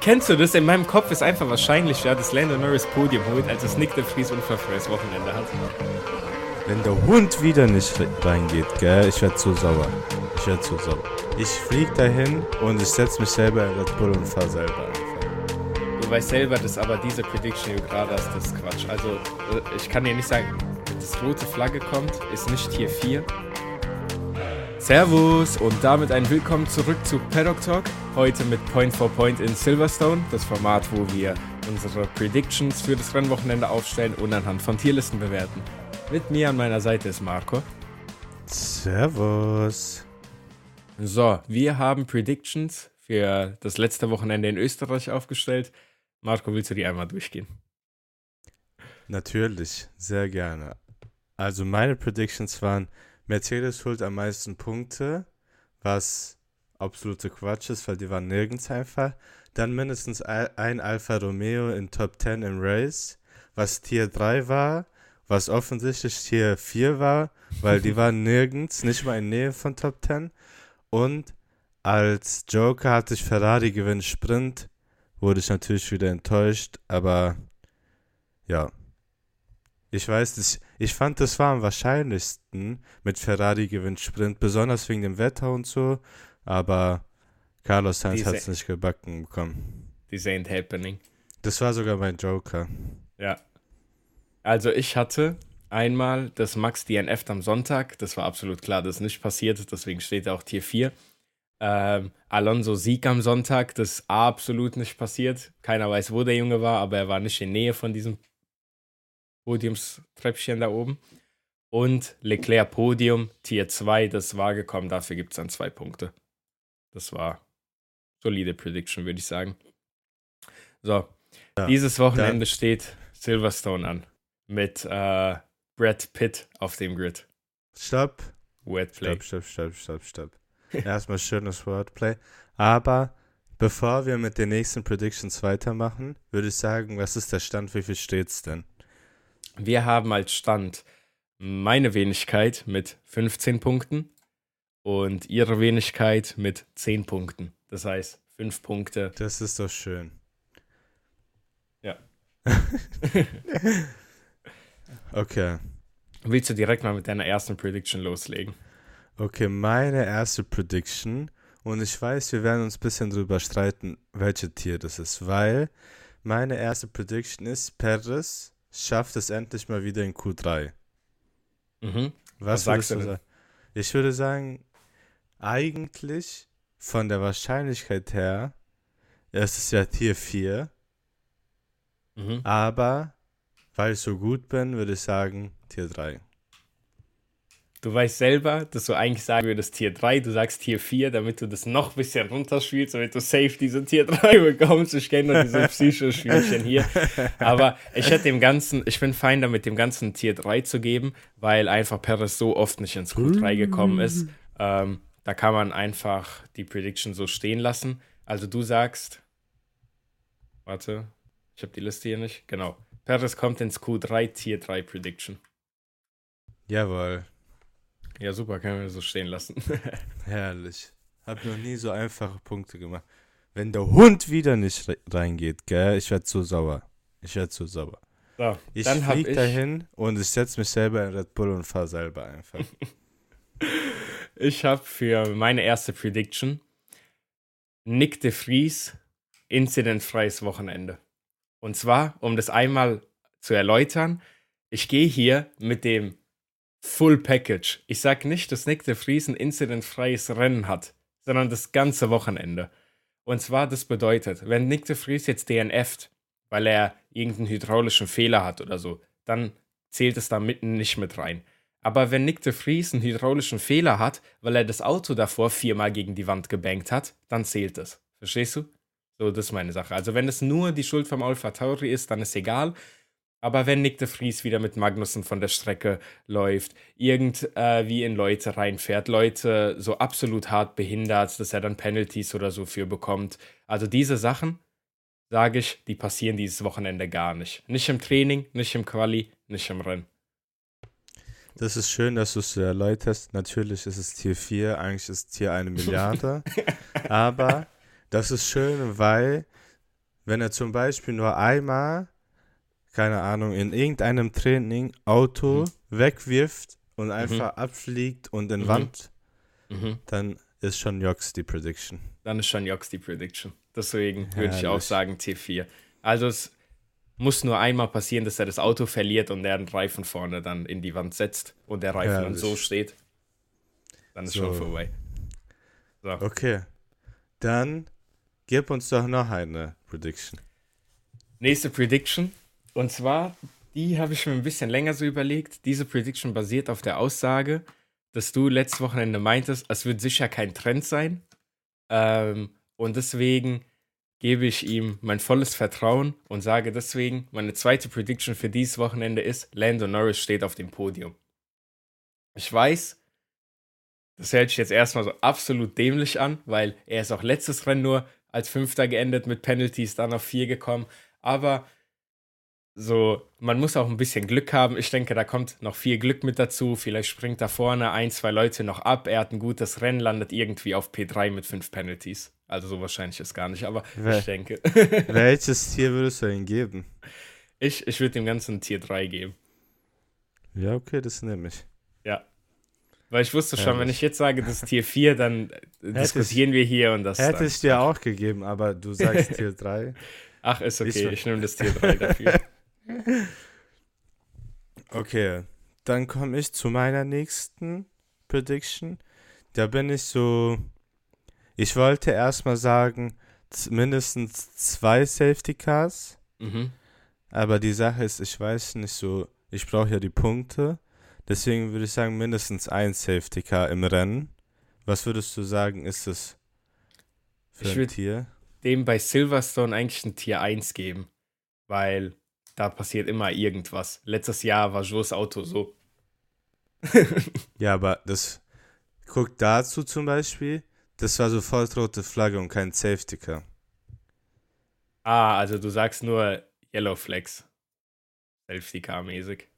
Kennst du das? In meinem Kopf ist einfach wahrscheinlicher, dass Lando Norris Podium holt, als dass Nick de Vries unfallfreies Wochenende hat. Wenn der Hund wieder nicht reingeht, gell, ich werde zu sauer. Ich werde zu sauer. Ich flieg dahin und ich setze mich selber in Red Bull und fahr selber einfach. Du weißt selber, dass aber diese Prediction, die du gerade hast, das ist Quatsch. Also, äh, ich kann dir nicht sagen, dass rote Flagge kommt, ist nicht Tier 4. Servus und damit ein Willkommen zurück zu Paddock Talk. Heute mit Point for Point in Silverstone, das Format, wo wir unsere Predictions für das Rennwochenende aufstellen und anhand von Tierlisten bewerten. Mit mir an meiner Seite ist Marco. Servus. So, wir haben Predictions für das letzte Wochenende in Österreich aufgestellt. Marco, willst du die einmal durchgehen? Natürlich, sehr gerne. Also meine Predictions waren, Mercedes holt am meisten Punkte, was absolute Quatsch ist, weil die waren nirgends einfach. Dann mindestens ein Alfa Romeo in Top 10 im Race, was Tier 3 war, was offensichtlich Tier 4 war, weil die waren nirgends, nicht mal in Nähe von Top 10. Und als Joker hatte ich Ferrari gewinnt Sprint, wurde ich natürlich wieder enttäuscht, aber ja. Ich weiß, das, ich fand, das war am wahrscheinlichsten mit Ferrari gewinnt Sprint, besonders wegen dem Wetter und so, aber Carlos Sainz hat es nicht gebacken bekommen. This ain't happening. Das war sogar mein Joker. Ja. Also ich hatte einmal das Max DNF am Sonntag, das war absolut klar, das ist nicht passiert, deswegen steht auch Tier 4. Ähm, Alonso Sieg am Sonntag, das ist absolut nicht passiert. Keiner weiß, wo der Junge war, aber er war nicht in Nähe von diesem Podiumstreppchen da oben. Und Leclerc Podium, Tier 2, das war gekommen, dafür gibt es dann zwei Punkte. Das war solide Prediction, würde ich sagen. So, ja, dieses Wochenende ja. steht Silverstone an mit äh, Brad Pitt auf dem Grid. Stopp. Wordplay. Stopp, stopp, stopp, stopp, stopp. Erstmal schönes Wordplay. Aber bevor wir mit den nächsten Predictions weitermachen, würde ich sagen, was ist der Stand? Wie viel steht's denn? Wir haben als Stand meine Wenigkeit mit 15 Punkten und ihre Wenigkeit mit 10 Punkten. Das heißt, 5 Punkte. Das ist doch schön. Ja. okay. Willst du direkt mal mit deiner ersten Prediction loslegen? Okay, meine erste Prediction. Und ich weiß, wir werden uns ein bisschen drüber streiten, welche Tier das ist, weil meine erste Prediction ist, Perez schafft es endlich mal wieder in Q3. Mhm. Was, Was sagst du? Sagen? Ich würde sagen, eigentlich von der Wahrscheinlichkeit her, es ist ja Tier 4. Mhm. Aber weil ich so gut bin, würde ich sagen Tier 3. Du weißt selber, dass du eigentlich sagen würdest Tier 3, du sagst Tier 4, damit du das noch ein bisschen runterspielst, damit du safe diese Tier 3 bekommst. Ich kenne nur diese Psychospielchen hier. Aber ich hätte dem Ganzen, ich bin fein damit, dem Ganzen Tier 3 zu geben, weil einfach Perez so oft nicht ins Q3 gekommen ist. Ähm, da kann man einfach die Prediction so stehen lassen. Also du sagst, warte, ich habe die Liste hier nicht. Genau. Perez kommt ins Q3 Tier 3 Prediction. Jawohl. Ja, super, können wir so stehen lassen. Herrlich. Hab noch nie so einfache Punkte gemacht. Wenn der Hund wieder nicht reingeht, gell, ich werde zu sauer. Ich werde zu sauer. So, ich flieg ich... dahin und ich setze mich selber in Red Bull und fahre selber einfach. ich habe für meine erste Prediction Nick de Vries inzidentfreies Wochenende. Und zwar, um das einmal zu erläutern, ich gehe hier mit dem Full Package. Ich sage nicht, dass Nick de Vries ein incidentfreies Rennen hat, sondern das ganze Wochenende. Und zwar, das bedeutet, wenn Nick de Vries jetzt DNFt, weil er irgendeinen hydraulischen Fehler hat oder so, dann zählt es da mitten nicht mit rein. Aber wenn Nick de Vries einen hydraulischen Fehler hat, weil er das Auto davor viermal gegen die Wand gebankt hat, dann zählt es. Verstehst du? So, das ist meine Sache. Also, wenn es nur die Schuld vom Alpha Tauri ist, dann ist egal. Aber wenn Nick de Vries wieder mit Magnussen von der Strecke läuft, irgendwie äh, in Leute reinfährt, Leute so absolut hart behindert, dass er dann Penalties oder so für bekommt. Also diese Sachen, sage ich, die passieren dieses Wochenende gar nicht. Nicht im Training, nicht im Quali, nicht im Rennen. Das ist schön, dass du es erläuterst. Natürlich ist es Tier 4, eigentlich ist es Tier eine Milliarde. aber das ist schön, weil wenn er zum Beispiel nur einmal, keine Ahnung, in irgendeinem Training Auto Mhm. wegwirft und einfach abfliegt und in Mhm. Wand, Mhm. dann ist schon Jox die Prediction. Dann ist schon Jox die Prediction. Deswegen würde ich auch Herrlich. sagen T4. Also es muss nur einmal passieren, dass er das Auto verliert und er den Reifen vorne dann in die Wand setzt und der Reifen dann Herrlich. so steht. Dann ist So. schon vorbei. So. Okay. Dann gib uns doch noch eine Prediction. Nächste Prediction. Und zwar, die habe ich mir ein bisschen länger so überlegt. Diese Prediction basiert auf der Aussage, dass du letztes Wochenende meintest, es wird sicher kein Trend sein. Ähm, und deswegen gebe ich ihm mein volles Vertrauen und sage deswegen, meine zweite Prediction für dieses Wochenende ist, Lando Norris steht auf dem Podium. Ich weiß, das hört sich jetzt erstmal so absolut dämlich an, weil er ist auch letztes Rennen nur als Fünfter geendet mit Penalties, dann auf vier gekommen. Aber so, man muss auch ein bisschen Glück haben. Ich denke, da kommt noch viel Glück mit dazu. Vielleicht springt da vorne ein, zwei Leute noch ab. Er hat ein gutes Rennen, landet irgendwie auf P3 mit fünf Penalties. Also so wahrscheinlich ist gar nicht, aber Wer- ich denke. Welches Tier würdest du ihm geben? ich ich würde dem Ganzen Tier 3 geben. Ja, okay, das nehme ich. Weil ich wusste schon, wenn Herrlich. ich jetzt sage, das ist Tier 4, dann diskutieren wir hier und das. Hätte ich dir auch gegeben, aber du sagst Tier 3. Ach, ist okay, Ich- ich nehme das Tier 3 dafür. Okay, dann komme ich zu meiner nächsten Prediction. Da bin ich so. Ich wollte erstmal sagen, mindestens zwei Safety Cars. mhm. Aber die Sache ist, ich weiß nicht so, ich brauche ja die Punkte. Deswegen würde ich sagen, mindestens ein Safety Car im Rennen. Was würdest du sagen, ist es für Ich ein Tier? Dem bei Silverstone eigentlich ein Tier 1 geben. Weil da passiert immer irgendwas. Letztes Jahr war Joes Auto so. Ja, aber das. Guck dazu zum Beispiel. Das war sofort rote Flagge und kein Safety Car. Ah, also du sagst nur Yellow Flags. Safety Car mäßig.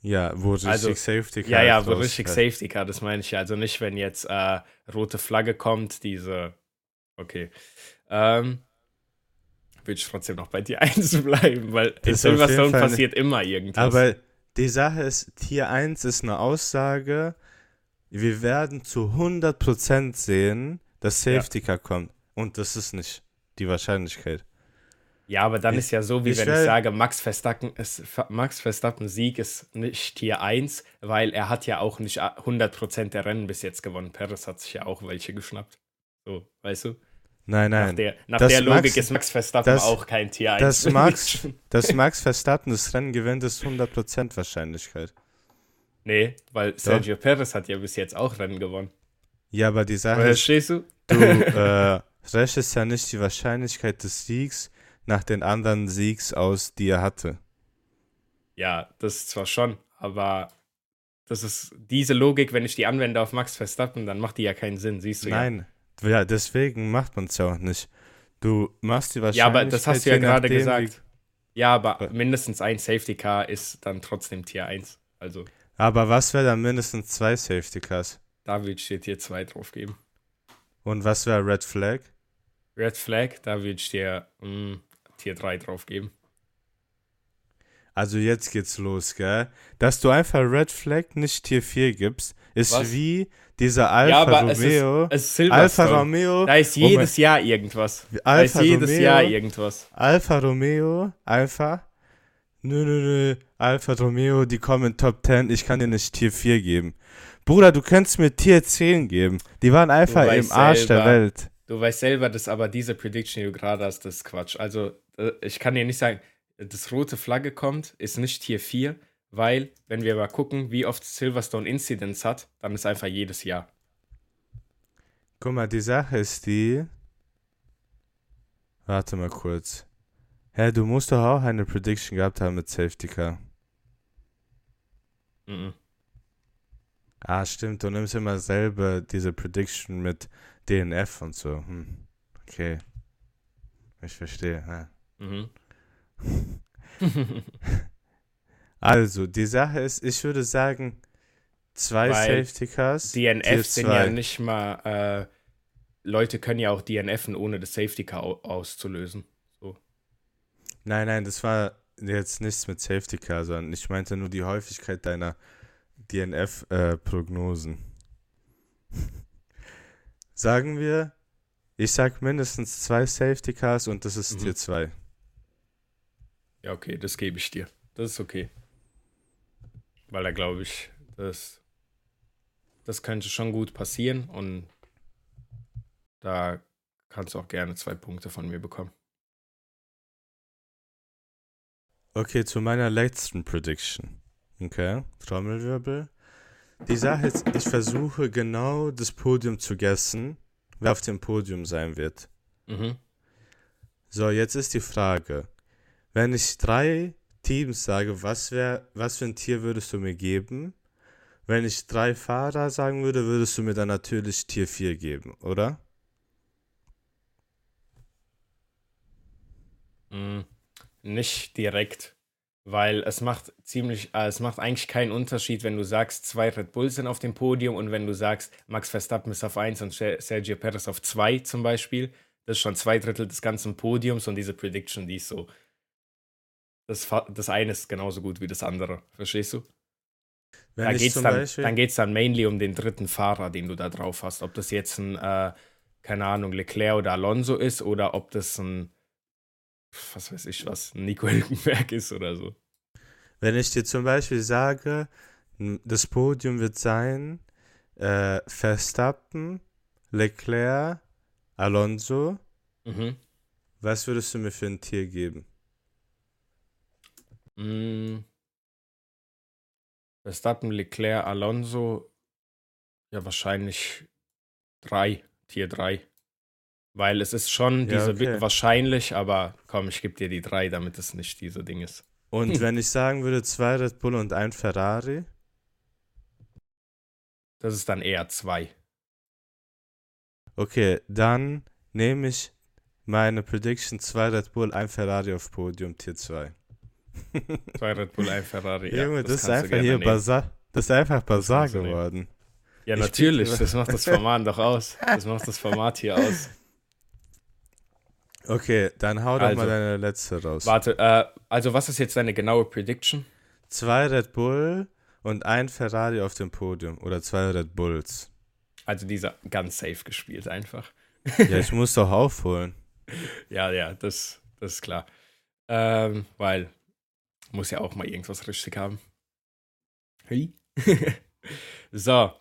Ja, wo richtig Also, Safety Car Ja, ja, wo richtig. Safety Car, das meine ich ja. Also nicht, wenn jetzt äh, rote Flagge kommt, diese. Okay. Ähm, ich trotzdem noch bei Tier 1 bleiben, weil in Silverstone passiert immer irgendwas. Aber die Sache ist, Tier 1 ist eine Aussage, wir werden zu 100% sehen, dass Ja. Safety Car kommt. Und das ist nicht die Wahrscheinlichkeit. Ja, aber dann Ich- ist ja so, wie ich wenn ich sage, Max Verstappen, ist, Max Verstappen Sieg ist nicht Tier 1, weil er hat ja auch nicht 100% der Rennen bis jetzt gewonnen. Perez hat sich ja auch welche geschnappt. So, weißt du? Nein, Nach nein. der, nach der Logik Max- ist Max Verstappen das- auch kein Tier 1. das Max- Dass Max Verstappen das Rennen gewinnt, ist 100% Wahrscheinlichkeit. nee, weil Sergio Perez hat ja bis jetzt auch Rennen gewonnen. Ja, aber die Sache ist, Verstehst du? du äh, rechnest ja nicht die Wahrscheinlichkeit des Siegs nach den anderen Siegs aus, die er hatte. Ja, das zwar schon, aber das ist diese Logik, wenn ich die anwende auf Max Verstappen, dann macht die ja keinen Sinn, siehst du. Nein, ja, deswegen macht man es ja auch nicht. Du machst die Wahrscheinlichkeit. Ja, aber das hast du ja gerade gesagt. Ja, aber Ja. mindestens ein Safety Car ist dann trotzdem Tier 1. Also aber was wäre dann mindestens zwei Safety Cars? da würde ich dir Tier 2 drauf geben. Und was wäre Red Flag? Red Flag, da würde ich dir mm, Tier 3 drauf geben. Also jetzt geht's los, gell? Dass du einfach Red Flag nicht Tier 4 gibst, ist Was? wie dieser Alfa aber es ist, Romeo. es ist Alfa. Romeo. Da ist Oh jedes Jahr irgendwas. Da ist jedes Romeo. Jahr irgendwas. Alfa Romeo, Alpha. Nö, nö, nö. Alfa Romeo, die kommen in Top 10. Ich kann dir nicht Tier 4 geben. Bruder, du könntest mir Tier 10 geben. Die waren einfach im weißt Arsch der selber. Welt. Du weißt selber, dass aber diese Prediction, die du gerade hast, das ist Quatsch. Also, äh, ich kann dir nicht sagen, das rote Flagge kommt, ist nicht Tier 4, weil, wenn wir mal gucken, wie oft Silverstone Incidents hat, dann ist einfach jedes Jahr. Guck mal, die Sache ist die. Warte mal kurz. Hä, du musst doch auch eine Prediction gehabt haben mit Safety Car. Mhm. Ah, stimmt, du nimmst immer selber diese Prediction mit DNF und so. Hm. Okay. Ich verstehe. Ja. Mhm. Also, die Sache ist, ich würde sagen, zwei Weil Safety Cars. DNF sind ja nicht mal, äh, Leute können ja auch DNFen, ohne das Safety Car au auszulösen. So. Nein, nein, das war jetzt nichts mit Safety Car, sondern ich meinte nur die Häufigkeit deiner DNF-Prognosen. Sagen wir, ich sag mindestens zwei Safety Cars und das ist Mhm. Tier 2. Ja, okay, das gebe ich dir. Das ist okay. Weil da glaube ich, das, das könnte schon gut passieren und da kannst du auch gerne zwei Punkte von mir bekommen. Okay, zu meiner letzten Prediction. Okay, Trommelwirbel. Die Sache ist, ich versuche genau das Podium zu guessen, wer auf dem Podium sein wird. Mhm. So, jetzt ist die Frage. Wenn ich drei Teams sage, was, wär, was für ein Tier würdest du mir geben? Wenn ich drei Fahrer sagen würde, würdest du mir dann natürlich Tier 4 geben, oder? Mm, Nicht direkt, weil es macht ziemlich, äh, es macht eigentlich keinen Unterschied, wenn du sagst, zwei Red Bulls sind auf dem Podium und wenn du sagst, Max Verstappen ist auf 1 und Se- Sergio Perez auf 2 zum Beispiel. Das ist schon zwei Drittel des ganzen Podiums und diese Prediction, die ist so. Das, das eine ist genauso gut wie das andere. Verstehst du? Wenn da geht's dann, Beispiel, dann geht es dann mainly um den dritten Fahrer, den du da drauf hast. Ob das jetzt ein, äh, keine Ahnung, Leclerc oder Alonso ist oder ob das ein, was weiß ich was, ein Nico Hülkenberg ist oder so. wenn ich dir zum Beispiel sage, das Podium wird sein, äh, Verstappen, Leclerc, Alonso, Mhm. was würdest du mir für ein Tier geben? Mm. Verstappen, Leclerc, Alonso, ja wahrscheinlich drei, Tier 3. Weil es ist schon Ja, diese okay. wahrscheinlich, aber komm, ich gebe dir die drei, damit es nicht diese Ding ist. Und wenn ich sagen würde, zwei Red Bull und ein Ferrari, Das ist dann eher zwei. okay, dann nehme ich meine Prediction, zwei Red Bull, ein Ferrari auf Podium, Tier 2. Zwei Red Bull, ein Ferrari. Ja, Junge, das, ist kannst du einfach hier. Basar. Das ist einfach nehmen. geworden. Ja, Ich natürlich, das macht das Format doch aus. Das macht das Format hier aus. Okay, dann hau doch Also, mal deine letzte raus. Warte, äh, also was ist jetzt deine genaue Prediction? Zwei Red Bull und ein Ferrari auf dem Podium. Oder zwei Red Bulls. Also dieser ganz safe gespielt einfach. Ja, ich muss doch aufholen. Ja, ja, das, das ist klar. Ähm, weil muss ja auch mal irgendwas richtig haben. Hey. so,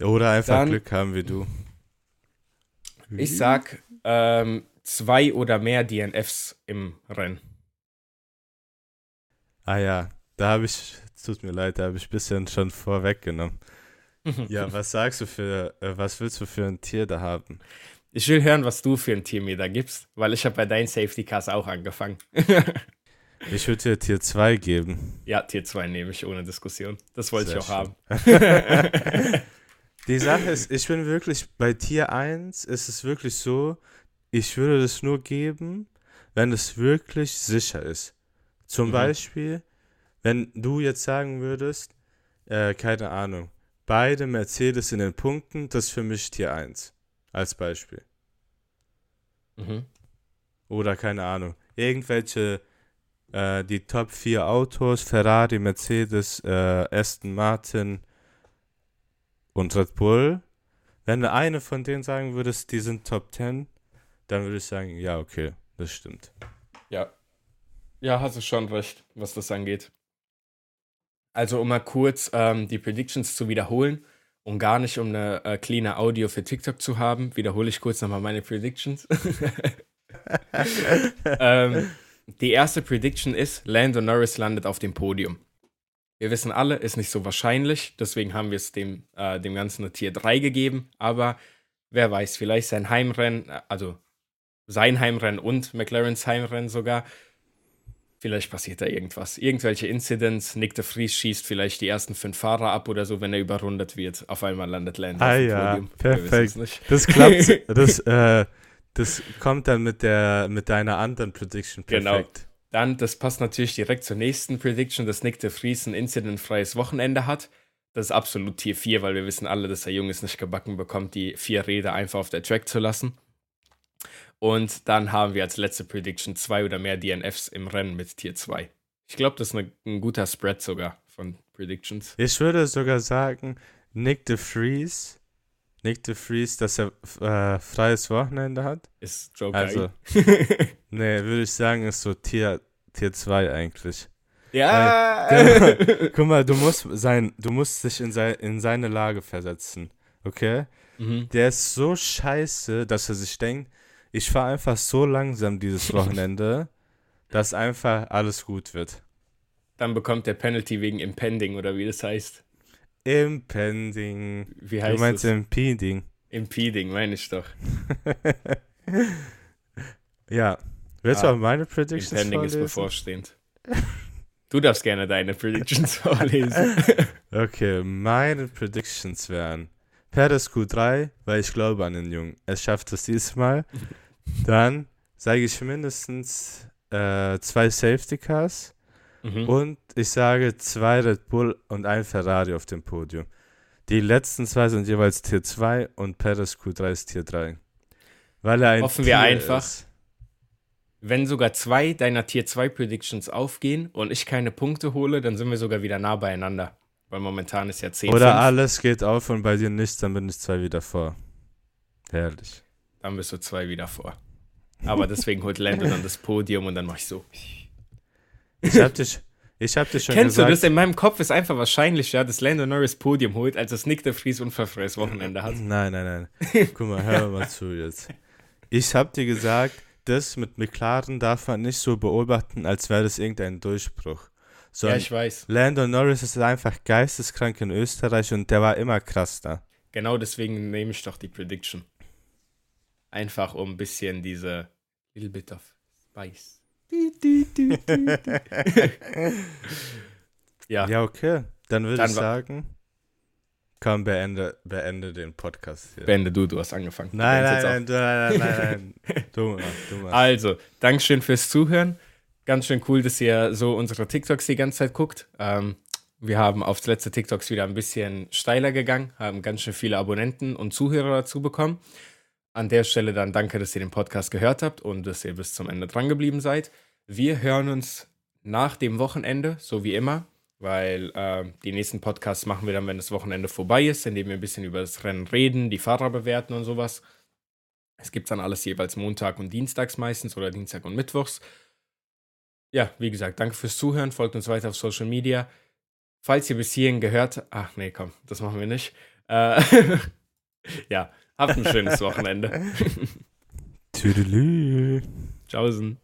Oder einfach Dann- Glück haben wie du. ich sag ähm, zwei oder mehr DNFs im Rennen. Ah ja, da habe ich, tut mir leid, da habe ich ein bisschen schon vorweggenommen. Ja, was sagst du für, äh, was willst du für ein Tier da haben? Ich will hören, was du für ein Tier mir da gibst, weil ich habe bei deinen Safety Cars auch angefangen. Ich würde dir Tier 2 geben. ja, Tier 2 nehme ich ohne Diskussion. Das wollte Sehr ich auch schön. haben. Die Sache ist, ich bin wirklich, bei Tier 1 ist es wirklich so, ich würde das nur geben, wenn es wirklich sicher ist. Zum Mhm. Beispiel, wenn du jetzt sagen würdest, äh, keine Ahnung, beide Mercedes in den Punkten, das ist für mich Tier 1. Als Beispiel. mhm. Oder keine Ahnung, irgendwelche, äh, die Top 4 Autos, Ferrari, Mercedes, äh, Aston Martin und Red Bull. Wenn du eine von denen sagen würdest, die sind Top 10, dann würde ich sagen, ja, okay, das stimmt. Ja. Ja, hast du schon recht, was das angeht. Also, um mal kurz ähm, die Predictions zu wiederholen und gar nicht um eine äh, cleane Audio für TikTok zu haben, wiederhole ich kurz nochmal meine Predictions. ähm, die erste Prediction ist, Lando Norris landet auf dem Podium. Wir wissen alle, ist nicht so wahrscheinlich, deswegen haben wir es dem, äh, dem Ganzen eine Tier 3 gegeben, aber wer weiß, vielleicht sein Heimrennen, äh, also sein Heimrennen und McLarens Heimrennen sogar, vielleicht passiert da irgendwas. Irgendwelche Incidents, Nick de Vries schießt vielleicht die ersten fünf Fahrer ab oder so, wenn er überrundet wird. Auf einmal landet Lando Ah auf dem ja, Podium. Perfekt. nicht. Das klappt, das, äh, das kommt dann mit der, mit deiner anderen Prediction Genau. perfekt. Dann, das passt natürlich direkt zur nächsten Prediction, dass Nick de Vries ein incidentfreies Wochenende hat. Das ist absolut Tier 4, weil wir wissen alle, dass der Junge es nicht gebacken bekommt, die vier Räder einfach auf der Track zu lassen. Und dann haben wir als letzte Prediction zwei oder mehr DNFs im Rennen mit Tier 2. Ich glaube, das ist eine, ein guter Spread sogar von Predictions. Ich würde sogar sagen, Nick de Vries, Nick de Vries, dass er äh, freies Wochenende hat. Ist Joe Also, nee, würde ich sagen, ist so Tier, Tier 2 eigentlich. ja! Guck mal, du musst, sein, du musst dich in, sei, in seine Lage versetzen. Okay? mhm. Der ist so scheiße, dass er sich denkt, ich fahre einfach so langsam dieses Wochenende, dass einfach alles gut wird. Dann bekommt der Penalty wegen Impending oder wie das heißt. Impending. Wie Du heißt meinst das? Impeding. Impeding, meine ich doch. ja. Willst Ah, du auch meine Predictions Impending ist vorlesen? bevorstehend. Du darfst gerne deine Predictions vorlesen. Okay, meine Predictions wären Perez Q3, weil ich glaube an den Jungen. Er schafft es diesmal. Dann sage ich mindestens äh, zwei Safety Cars mhm. und ich sage zwei Red Bull und ein Ferrari auf dem Podium. Die letzten zwei sind jeweils Tier 2 und Perez Q3 ist Tier 3. Weil er ein Hoffen wir Tier einfach. Ist. Wenn sogar zwei deiner Tier 2 Predictions aufgehen und ich keine Punkte hole, dann sind wir sogar wieder nah beieinander. Weil momentan ist ja 10 Oder 5. alles geht auf und bei dir nichts, dann bin ich zwei wieder vor. Herrlich. Dann bist du zwei wieder vor. Aber deswegen holt Lando dann das Podium und dann mach ich so. Ich hab dich, ich hab dich schon Kennst gesagt. du das? In meinem Kopf ist einfach wahrscheinlicher, dass Lando Norris Podium holt, als dass Nick de Vries unverfreies Wochenende hat. Nein, nein, nein. Guck mal, hör mal zu jetzt. Ich hab dir gesagt, das mit McLaren darf man nicht so beobachten, als wäre das irgendein Durchbruch. Ja, Sondern ich weiß. Lando Norris ist einfach geisteskrank in Österreich und der war immer krass da. Genau deswegen nehme ich doch die Prediction. Einfach um ein bisschen diese little bit of spice. ja, Ja, okay. Dann würde ich sagen, komm, beende, beende den Podcast hier. Bende du, du hast angefangen. nein, nein, nein, nein, nein, nein. Du mal, du mal. Also, Dankeschön fürs Zuhören. Ganz schön cool, dass ihr so unsere TikToks die ganze Zeit guckt. Ähm, wir haben aufs letzte TikToks wieder ein bisschen steiler gegangen, haben ganz schön viele Abonnenten und Zuhörer dazu bekommen. An der Stelle dann danke, dass ihr den Podcast gehört habt und dass ihr bis zum Ende dran geblieben seid. Wir hören uns nach dem Wochenende, so wie immer, weil äh, die nächsten Podcasts machen wir dann, wenn das Wochenende vorbei ist, indem wir ein bisschen über das Rennen reden, die Fahrer bewerten und sowas. Es gibt dann alles jeweils Montag und Dienstags meistens oder Dienstag und Mittwochs. Ja, wie gesagt, danke fürs Zuhören. Folgt uns weiter auf Social Media. Falls ihr bis hierhin gehört, ach nee, komm, das machen wir nicht. Äh, ja, habt ein schönes Wochenende. Tüdelü. Tschaußen.